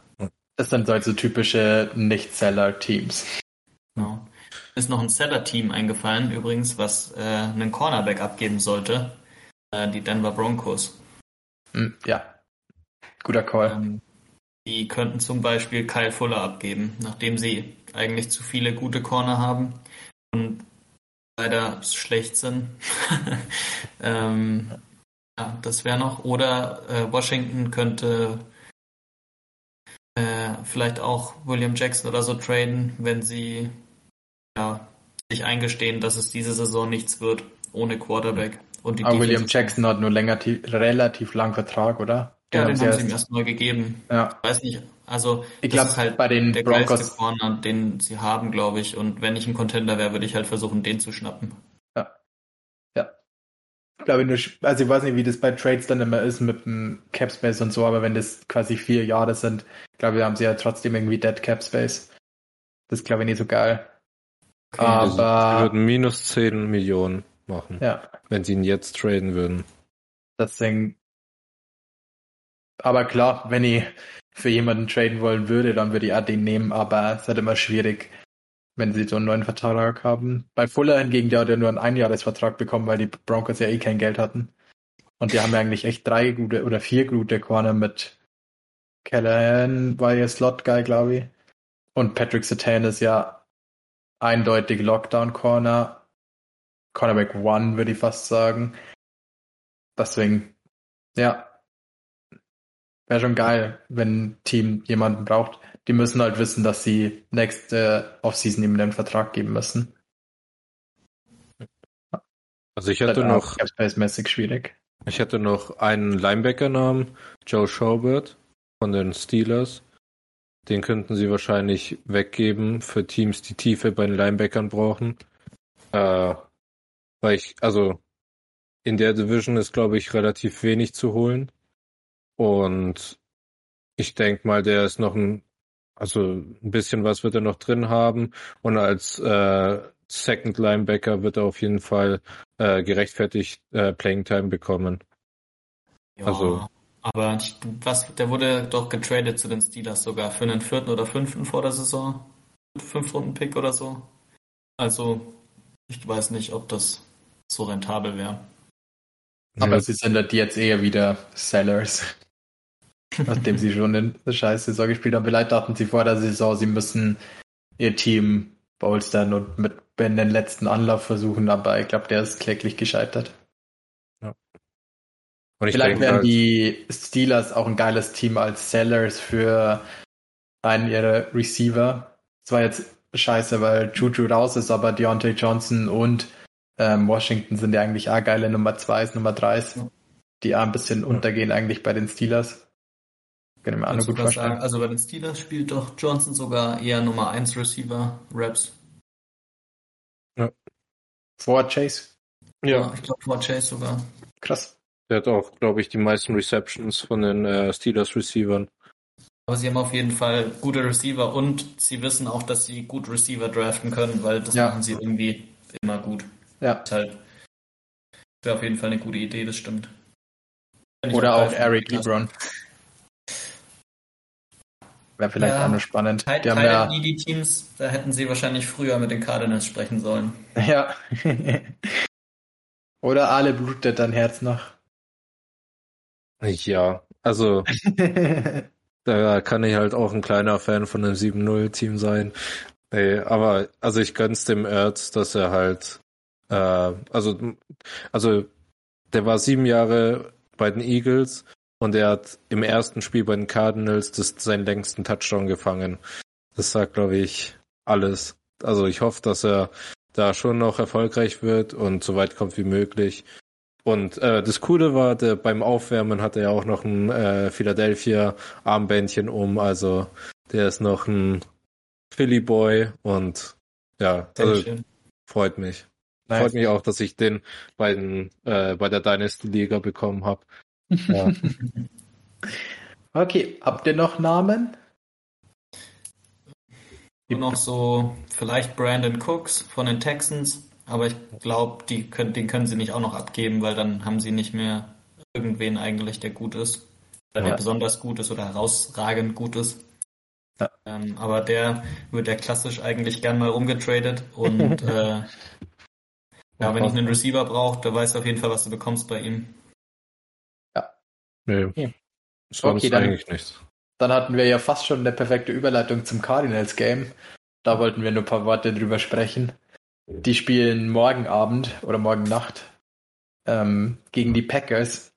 Das sind halt so typische Nicht-Seller-Teams. genau. Ist noch ein Seller-Team eingefallen, übrigens, was äh, einen Cornerback abgeben sollte. Äh, die Denver Broncos. Hm, ja, guter Call. Ähm, die könnten zum Beispiel Kyle Fuller abgeben, nachdem sie eigentlich zu viele gute Corner haben und leider schlecht sind. ähm, ja, das wäre noch. Oder äh, Washington könnte äh, vielleicht auch William Jackson oder so traden, wenn sie ja, sich eingestehen, dass es diese Saison nichts wird ohne Quarterback. Und die Aber William Jackson hat nur länger, relativ lang Vertrag, oder? Ja, den sie haben sie ihm erst- erstmal gegeben. ja. Weiß nicht, also Ich das glaub, ist halt bei den der Broncos- geilste Corner, den sie haben, glaube ich. Und wenn ich ein Contender wäre, würde ich halt versuchen, den zu schnappen. Ich glaube, nur, also ich weiß nicht, wie das bei Trades dann immer ist mit dem Cap Space und so, aber wenn das quasi vier Jahre sind, glaube ich, haben sie ja trotzdem irgendwie Dead Cap Space. Das ist, glaube ich, nicht so geil. Also, sie Aber, würden minus 10 Millionen machen, ja, wenn sie ihn jetzt traden würden. deswegen. Aber klar, wenn ich für jemanden traden wollen würde, dann würde ich auch den nehmen, aber es ist halt immer schwierig, wenn sie so einen neuen Vertrag haben. Bei Fuller hingegen, der hat ja nur einen Einjahresvertrag bekommen, weil die Broncos ja eh kein Geld hatten. Und die haben ja eigentlich echt drei gute oder vier gute Corner mit Callahan war ja Slot-Guy, glaube ich. Und Patrick Sertan ist ja eindeutig Lockdown-Corner. Cornerback One, würde ich fast sagen. Deswegen, ja. Wäre schon geil, wenn ein Team jemanden braucht. Die müssen halt wissen, dass sie nächste Offseason ihm den Vertrag geben müssen. Also ich hatte noch, Capspace-mäßig schwierig. ich hatte noch einen Linebacker-Namen, Joe Schobert von den Steelers. Den könnten sie wahrscheinlich weggeben für Teams, die Tiefe bei den Linebackern brauchen. Äh, weil ich, also in der Division ist, glaube ich, relativ wenig zu holen. Und ich denke mal, der ist noch ein, also ein bisschen was wird er noch drin haben. Und als äh, Second Linebacker wird er auf jeden Fall äh, gerechtfertigt äh, Playing Time bekommen. Ja, Also- aber was, der wurde doch getradet zu den Steelers sogar für einen vierten oder fünften vor der Saison. Fünf Runden Pick oder so. Also, ich weiß nicht, ob das so rentabel wäre. Aber Ja, sie sind halt jetzt eher wieder Sellers. Nachdem sie schon in der scheiß Saison gespielt haben. Vielleicht dachten sie vor der Saison, sie müssen ihr Team bolstern und mit Ben den letzten Anlauf versuchen, aber ich glaube, der ist kläglich gescheitert. und ich Vielleicht wären halt, die Steelers auch ein geiles Team als Sellers für einen ihrer Receiver. Es war jetzt scheiße, weil Juju raus ist, aber Deontay Johnson und ähm, Washington sind ja eigentlich auch geile Nummer 2s, Nummer 3s, Ja. die auch ein bisschen untergehen eigentlich bei den Steelers. Kann ich mir du gut sagen? Also bei den Steelers spielt doch Johnson sogar eher Nummer 1 Receiver, Raps. Vor Chase. ja, ich glaube vor Chase sogar. Krass. der hat auch, glaube ich, die meisten Receptions von den äh, Steelers Receivern. Aber sie haben auf jeden Fall gute Receiver und sie wissen auch, dass sie gut Receiver draften können, weil das Ja. machen sie irgendwie immer gut. Ja. Ist halt wäre auf jeden Fall eine gute Idee, das stimmt. Oder auch Eric. Lebron. Wäre vielleicht Ja. auch noch spannend. Tight Die haben ja, Needy Teams, da hätten sie wahrscheinlich früher mit den Cardinals sprechen sollen. ja. Oder alle blutet dein Herz noch. Ja, also da kann ich halt auch ein kleiner Fan von einem 7-0-Team sein. Nee, aber also ich gönn's dem Erz, dass er halt äh, also also der war sieben Jahre bei den Eagles und er hat im ersten Spiel bei den Cardinals das, seinen längsten Touchdown gefangen. Das sagt, glaube ich, alles. Also ich hoffe, dass er da schon noch erfolgreich wird und so weit kommt wie möglich. Und äh, das Coole war, der, beim Aufwärmen hatte er auch noch ein äh, Philadelphia Armbändchen um, also der ist noch ein Philly Boy und ja, also freut mich. Nice. Freut mich auch, dass ich den bei, den, äh, bei der Dynasty Liga bekommen habe. Ja. Okay, habt ihr noch Namen? Und noch so vielleicht Brandon Cooks von den Texans, aber ich glaube, die können, den können sie nicht auch noch abgeben, weil dann haben sie nicht mehr irgendwen eigentlich, der gut ist. Oder der Ja. besonders gut ist oder herausragend gut ist. Ja. Ähm, aber der wird ja klassisch eigentlich gern mal rumgetradet und äh, ja, wenn ich einen Receiver brauche, da weißt du auf jeden Fall, was du bekommst bei ihm. Nee. Okay. Sonst Okay, dann- eigentlich nichts. Dann hatten wir ja fast schon eine perfekte Überleitung zum Cardinals Game. Da wollten wir nur ein paar Worte drüber sprechen. Die spielen morgen Abend oder morgen Nacht ähm, gegen die Packers.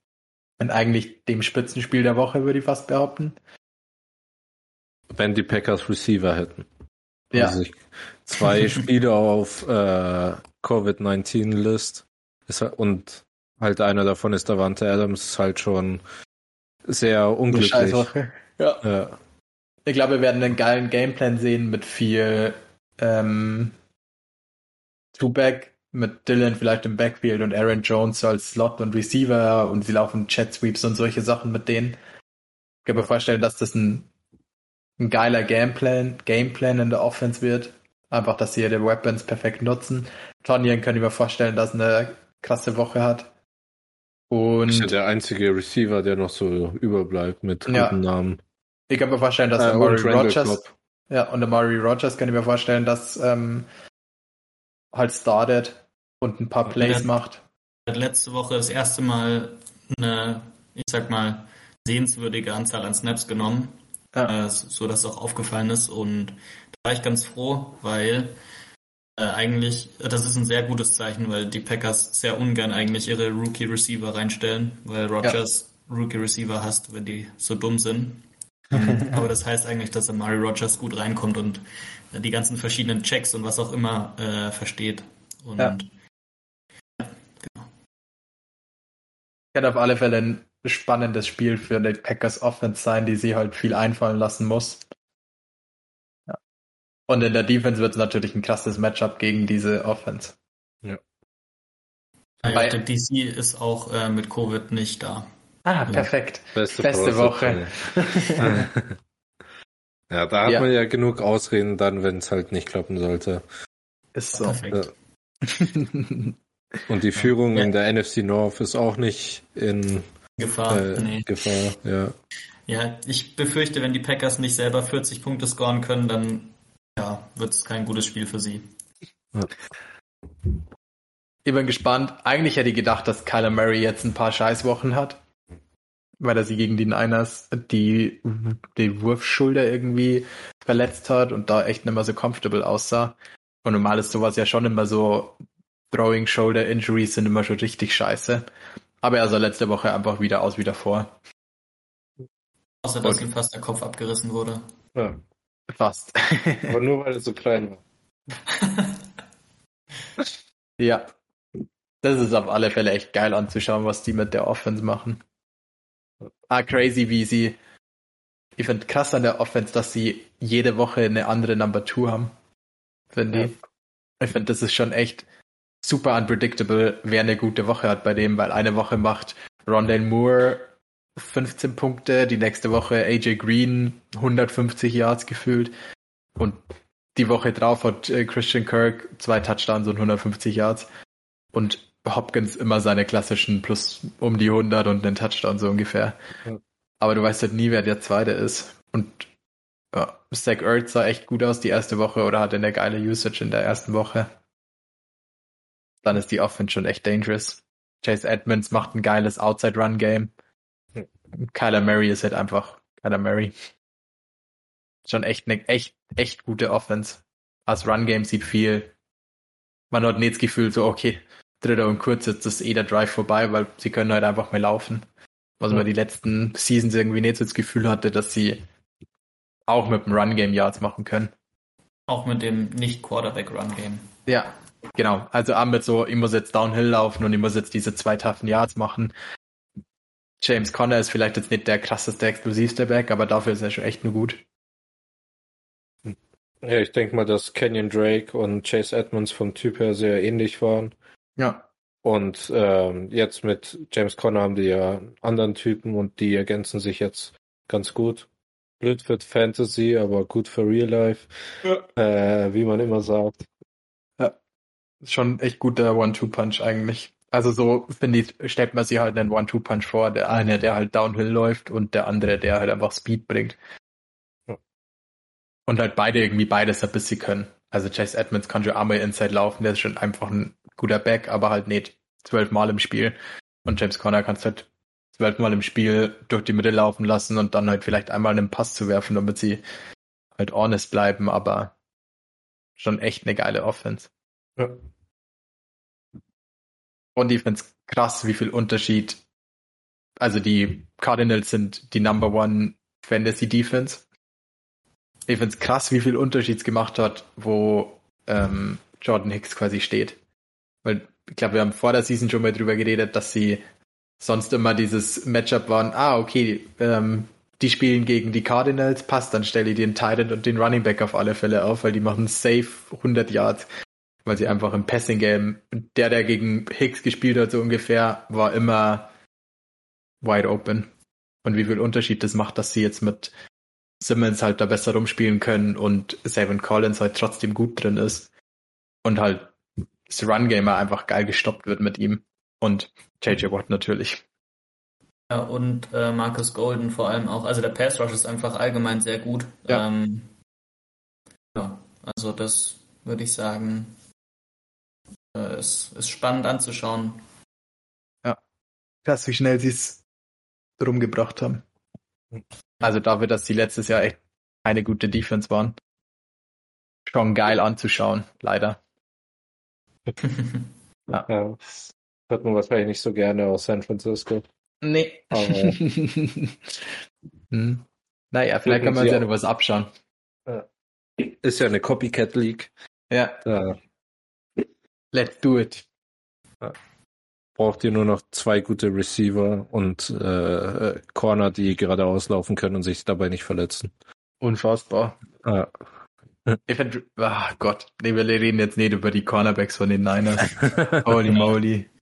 Und eigentlich dem Spitzenspiel der Woche, würde ich fast behaupten. Wenn die Packers Receiver hätten. Ja, Also ich, zwei Spiele auf äh, Covid-19-List ist, halt- und halt einer davon ist Davante Adams, halt schon sehr unglücklich. Scheißwoche. Ja. Ja. Ich glaube, wir werden einen geilen Gameplan sehen mit viel ähm, Two-Back, mit Dylan vielleicht im Backfield und Aaron Jones als Slot und Receiver und sie laufen Jet Sweeps und solche Sachen mit denen. Ich kann mir vorstellen, dass das ein, ein geiler Gameplan, Gameplan in der Offense wird. Einfach, dass sie ihre Weapons perfekt nutzen. Tonyan kann ich mir vorstellen, dass er eine krasse Woche hat. Ist Und ja der einzige Receiver, der noch so überbleibt mit guten Ja. Namen. ich kann mir vorstellen, dass Äh, und Randall Rogers. Ja, und der Murray Rogers kann ich mir vorstellen, dass ähm, halt startet und ein paar. Plays macht. hat letzte Woche das erste Mal eine, ich sag mal, sehenswürdige Anzahl an Snaps genommen, Ja. äh, so dass es auch aufgefallen ist. Und da war ich ganz froh, weil äh, eigentlich, das ist ein sehr gutes Zeichen, weil die Packers sehr ungern eigentlich ihre Rookie-Receiver reinstellen, weil Rogers Rookie-Receiver hasst, wenn die so dumm sind. Ähm, Aber das heißt eigentlich, dass Amari Rogers gut reinkommt und äh, die ganzen verschiedenen Checks und was auch immer äh, versteht. Und Ja. Kann auf alle Fälle ein spannendes Spiel für die Packers Offense sein, die sie halt viel einfallen lassen muss. Ja. Und in der Defense wird es natürlich ein krasses Matchup gegen diese Offense. Ja, Bei- der DC ist auch äh, mit Covid nicht da. Ah, perfekt. Beste, Beste Woche. Ja, da hat Ja. man ja genug Ausreden dann, wenn es halt nicht klappen sollte. Ist so. Perfekt. Und die Führung Ja. in der NFC North ist auch nicht in Gefahr. äh, nee. Gefahr. Ja. Ja, ich befürchte, wenn die Packers nicht selber 40 Punkte scoren können, dann ja, wird es kein gutes Spiel für sie. Ich bin gespannt. Eigentlich hätte ich gedacht, dass Kyler Murray jetzt ein paar Scheißwochen hat. Weil er sie gegen die Niners die, die Wurfschulter irgendwie verletzt hat und da echt nicht mehr so comfortable aussah. Und normal ist sowas ja schon immer so, Throwing Shoulder Injuries sind immer schon richtig scheiße. Aber er sah letzte Woche einfach wieder aus wie davor. Außer, dass Okay. ihm fast der Kopf abgerissen wurde. ja. Fast. Aber nur weil er so klein war. ja. Das ist auf alle Fälle echt geil anzuschauen, was die mit der Offense machen. Ah, crazy, wie sie. Ich finde krass an der Offense, dass sie jede Woche eine andere Number Two haben. Finde Ja. ich. Ich finde, das ist schon echt super unpredictable, wer eine gute Woche hat bei dem, weil eine Woche macht Rondale Moore 15 Punkte, die nächste Woche AJ Green 150 Yards gefühlt und die Woche drauf hat äh, Christian Kirk zwei Touchdowns und 150 Yards und Hopkins immer seine klassischen plus um die 100 und einen Touchdown so ungefähr. Ja. Aber du weißt halt nie, wer der Zweite ist. Und ja, Zach Ertz sah echt gut aus die erste Woche oder hatte eine geile Usage in der ersten Woche. Dann ist die Offense schon echt dangerous. Chase Edmonds macht ein geiles Outside-Run-Game. Kyler Murray ist halt einfach Kyler Murray. Schon echt eine echt, echt gute Offense. Als Run-Game sieht viel. Man hat nicht das Gefühl, so, okay, dritter und kurz, jetzt ist eh der Drive vorbei, weil sie können halt einfach mehr laufen. Was man die letzten Seasons irgendwie nicht so das Gefühl hatte, dass sie auch mit dem Run-Game Yards machen können. Auch mit dem Nicht-Quarterback-Run-Game. Ja, genau. Also auch mit so, ich muss jetzt Downhill laufen und ich muss jetzt diese zwei toughen Yards machen. James Conner ist vielleicht jetzt nicht der krasseste, explosivste Back, aber dafür ist er schon echt nur gut. Ja, ich denke mal, dass Kenyon Drake und Chase Edmonds vom Typ her sehr ähnlich waren. Ja. Und ähm, jetzt mit James Conner haben die ja anderen Typen und die ergänzen sich jetzt ganz gut. Blöd für Fantasy, aber gut für Real Life, äh, wie man immer sagt. Schon echt guter One-Two-Punch eigentlich. Also so, finde ich, stellt man sich halt einen One-Two-Punch vor. Der eine, der halt Downhill läuft und der andere, der halt einfach Speed bringt. Ja. Und halt beide irgendwie beides ein bisschen können. Also Chase Edmonds kann schon einmal Inside laufen, der ist schon einfach ein guter Back, aber halt nicht zwölfmal im Spiel. Und James Conner kannst halt zwölfmal im Spiel durch die Mitte laufen lassen und dann halt vielleicht einmal einen Pass zu werfen, damit sie halt honest bleiben, aber schon echt eine geile Offense. Ja. Und ich find's krass, wie viel Unterschied. Also die Cardinals sind die Number One Fantasy Defense. Ich find's krass, wie viel Unterschieds gemacht hat, wo ähm, Jordan Hicks quasi steht. Weil ich glaube, wir haben vor der Season schon mal drüber geredet, dass sie sonst immer dieses Matchup waren, ah, okay, ähm, die spielen gegen die Cardinals, passt, dann stelle ich den Titan und den Running Back auf alle Fälle auf, weil die machen safe 100 Yards weil sie einfach im Passing Game, der, der gegen Hicks gespielt hat, so ungefähr, war immer wide open. Und wie viel Unterschied das macht, dass sie jetzt mit Simmons halt da besser rumspielen können und Savin Collins halt trotzdem gut drin ist. Und halt das Run-Gamer einfach geil gestoppt wird mit ihm. Und JJ Watt natürlich. Ja, und äh, Marcus Golden vor allem auch. Also der Pass Rush ist einfach allgemein sehr gut. Ja. Ähm, ja, also das würde ich sagen, äh, ist, ist spannend anzuschauen. Krass, wie schnell sie es rumgebracht haben. Also dafür, dass sie letztes Jahr echt eine gute Defense waren. Schon geil anzuschauen, leider. Ja, das hört man wahrscheinlich nicht so gerne aus San Francisco. Nee. Aber- hm. Naja, vielleicht kann man sich ja noch was abschauen. Ist ja eine Copycat League. Ja, Da let's do it. braucht ihr nur noch zwei gute Receiver und äh, Corner, die gerade auslaufen können und sich dabei nicht verletzen. Unfassbar. Ja. Ich find, ah Gott, nee, wir reden jetzt nicht über die Cornerbacks von den Niners. Holy moly.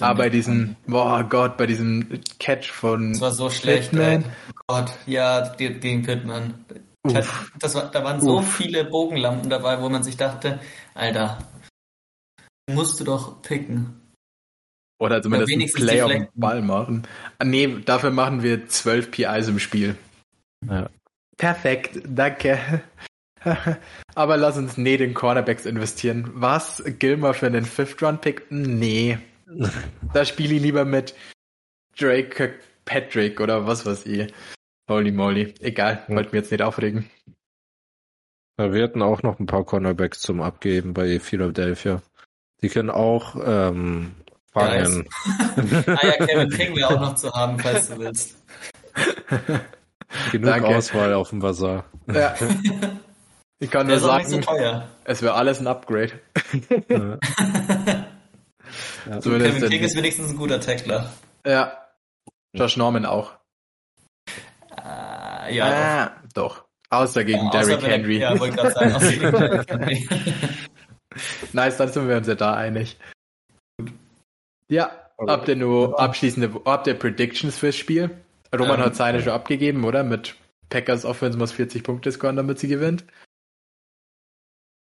Aber bei diesem, boah Gott, bei diesem Catch von Das war so schlecht. Pittman. Ey. Oh Gott, ja, gegen Pittman. Uff. Das war, da waren so Uff. viele Bogenlampen dabei, wo man sich dachte, Alter, musst du doch picken. Oder zumindest Ja, ein wenigstens Play auf den. Ball machen. Ah, nee, dafür machen wir 12 PIs im Spiel. Ja. Perfekt, danke. Aber lass uns nicht in Cornerbacks investieren. Was? Gilmer für einen Fifth-Round-Pick? Nee. Da spiele ich lieber mit Drake Kirkpatrick oder was weiß ich. Holy moly. Egal, Ja. wollte mir jetzt nicht aufregen. Ja, wir hatten auch noch ein paar Cornerbacks zum Abgeben bei Philadelphia. Die können auch ähm, fangen. Ah ja, Kevin King wäre auch noch zu haben, falls du willst. Genug Danke. Auswahl auf dem Bazar. Ja. Ich kann nur so sagen, teuer. es wäre alles ein Upgrade. Ja. Ja. Zumindest Kevin King in- ist wenigstens ein guter Tackler. Ja. Josh Norman auch. Äh, ja, doch. ah, doch. Außer gegen Ja, außer Derrick er- Henry. Ja, wollte gerade sagen, außer gegen Derrick Henry. Nice, dann sind wir uns ja da einig. Ja, habt ihr nur abschließende, habt ihr Predictions fürs Spiel? Roman Ähm, hat seine schon abgegeben, oder? Mit Packers Offense muss 40 Punkte scoren, damit sie gewinnt.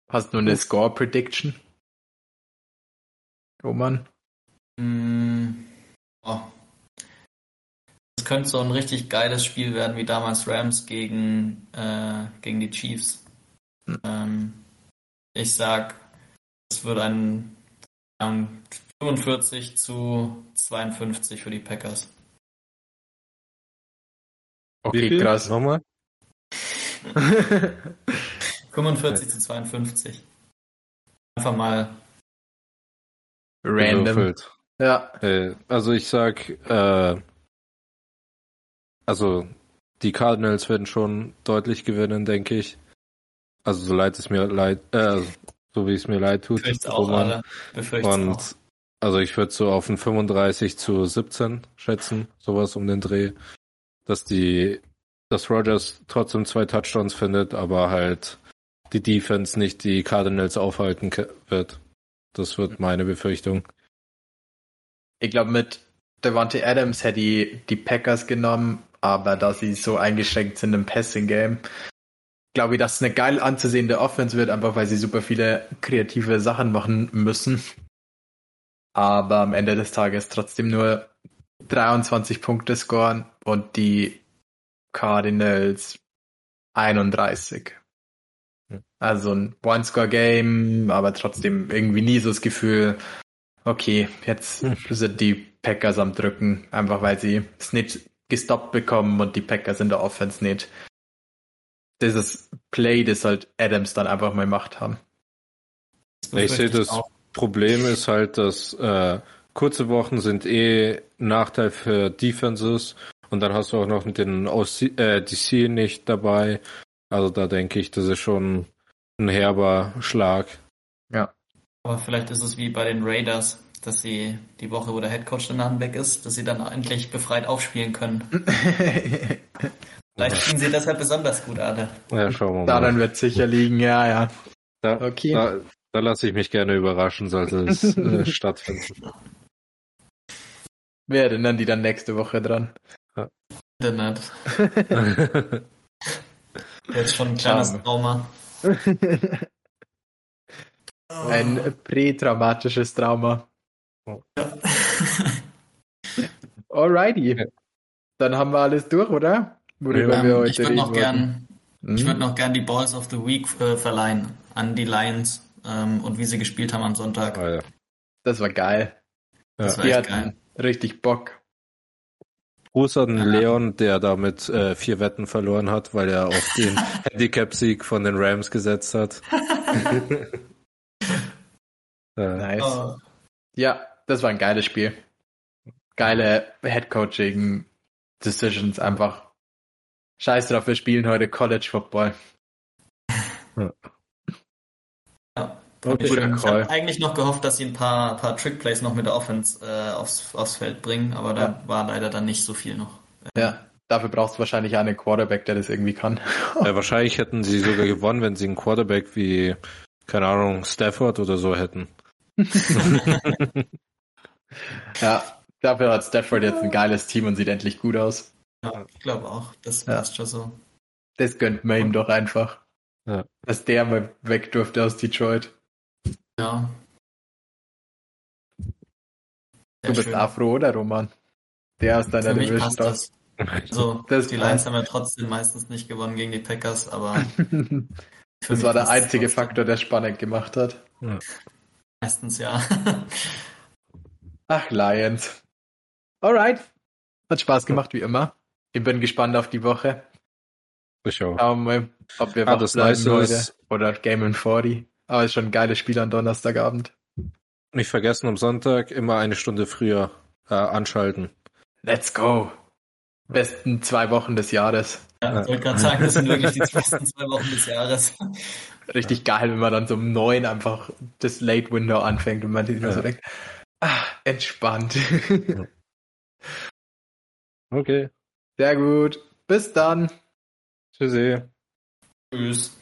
Hast du eine Score Prediction? Roman? Mm, oh. Das könnte so ein richtig geiles Spiel werden wie damals Rams gegen, äh, gegen die Chiefs. Hm. Ähm, ich sag, es wird ein ähm, 45 zu 52 für die Packers. Wie Okay, viel? krass. Nochmal? 45 zu 52. Einfach mal Random. Gewürfelt. Ja. Äh, also ich sag, äh, also die Cardinals werden schon deutlich gewinnen, denke ich. Also so leid es mir leid, äh, so wie es mir leid tut. befürcht's auch Roman. Befürcht's auch. Und also ich würde so auf ein 35 zu 17 schätzen, sowas um den Dreh, dass die, dass Rogers trotzdem zwei Touchdowns findet, aber halt die Defense nicht die Cardinals aufhalten wird. Das wird meine Befürchtung. Ich glaube, mit Devante Adams hätte ich die Packers genommen, aber da sie so eingeschränkt sind im Passing-Game, glaube ich, dass es eine geil anzusehende Offense wird, einfach weil sie super viele kreative Sachen machen müssen. Aber am Ende des Tages trotzdem nur 23 Punkte scoren und die Cardinals 31. Hm. Also ein One-Score-Game, aber trotzdem irgendwie nie so das Gefühl, okay, jetzt Hm. sind die Packers am Drücken, einfach weil sie es nicht gestoppt bekommen und die Packers in der Offense nicht dieses Play, das halt Adams dann einfach mal gemacht haben. Ich sehe das auch. Problem ist halt, dass äh, kurze Wochen sind eh Nachteil für Defenses und dann hast du auch noch den OC, äh, DC nicht dabei. Also da denke ich, das ist schon ein herber Schlag. Aber vielleicht ist es wie bei den Raiders, dass sie die Woche, wo der Headcoach danach weg ist, dass sie dann endlich befreit aufspielen können. Vielleicht spielen sie deshalb besonders gut, Ade. Ja, schauen wir mal. Daran wird sicher liegen, ja, ja. da Okay. da, da lasse ich mich gerne überraschen, sollte es äh, stattfinden. Wer erinnern die dann nächste Woche dran? Internet. Jetzt schon ein kleines. Trauma. Ein prätraumatisches Trauma. Alrighty. Ja. Dann haben wir alles durch, oder? Worüber Ja. wir Ähm, heute ich würde noch gern, Hm? ich würde noch gern die Balls of the Week äh, verleihen an die Lions ähm, und wie sie gespielt haben am Sonntag. Ah, ja. Das war geil. Das war Die echt geil. richtig Bock. Gruß an Ja. Leon, der damit äh, vier Wetten verloren hat, weil er auf den Handicap-Sieg von den Rams gesetzt hat. äh, Nice. Oh, Ja, das war ein geiles Spiel. Geile Headcoaching Decisions einfach. Scheiß drauf, wir spielen heute College Football. ja. Okay. Ich, Guter ich Call. habe eigentlich noch gehofft, dass sie ein paar, paar Trickplays noch mit der Offense äh, aufs, aufs Feld bringen, aber da Ja. war leider dann nicht so viel noch. Ja, dafür brauchst du wahrscheinlich einen Quarterback, der das irgendwie kann. äh, wahrscheinlich hätten sie sogar gewonnen, wenn sie einen Quarterback wie, keine Ahnung, Stafford oder so hätten. Ja, dafür hat Stafford jetzt ein geiles Team und sieht endlich gut aus. Ja, ich glaube auch. Das Ja. passt schon so. Das gönnt man ihm doch einfach. Ja. Dass der mal weg durfte aus Detroit. Ja. Du Sehr bist schön. auch froh, oder Roman? Der aus deiner Für mich Division passt das. Also, Das die passt. Lions haben ja trotzdem meistens nicht gewonnen gegen die Packers, aber Das war der einzige. Faktor, der spannend gemacht hat. Meistens ja. Ach, Lions. Alright. Hat Spaß gemacht, wie immer. Ich bin gespannt auf die Woche. Ich auch. Schauen wir mal, ob wir Ah, wach das bleiben Nice heute. Oder Game in 40. Aber es ist schon ein geiles Spiel am Donnerstagabend. Nicht vergessen, am Sonntag immer eine Stunde früher äh, anschalten. Let's go. Besten zwei Wochen des Jahres. ja ich wollte gerade sagen, das sind wirklich die besten zwei Wochen des Jahres. Richtig geil, wenn man dann so um neun einfach das Late Window anfängt und man Ja. so denkt, ah, entspannt. Okay. Sehr gut. Bis dann. Tschüssi. Tschüss.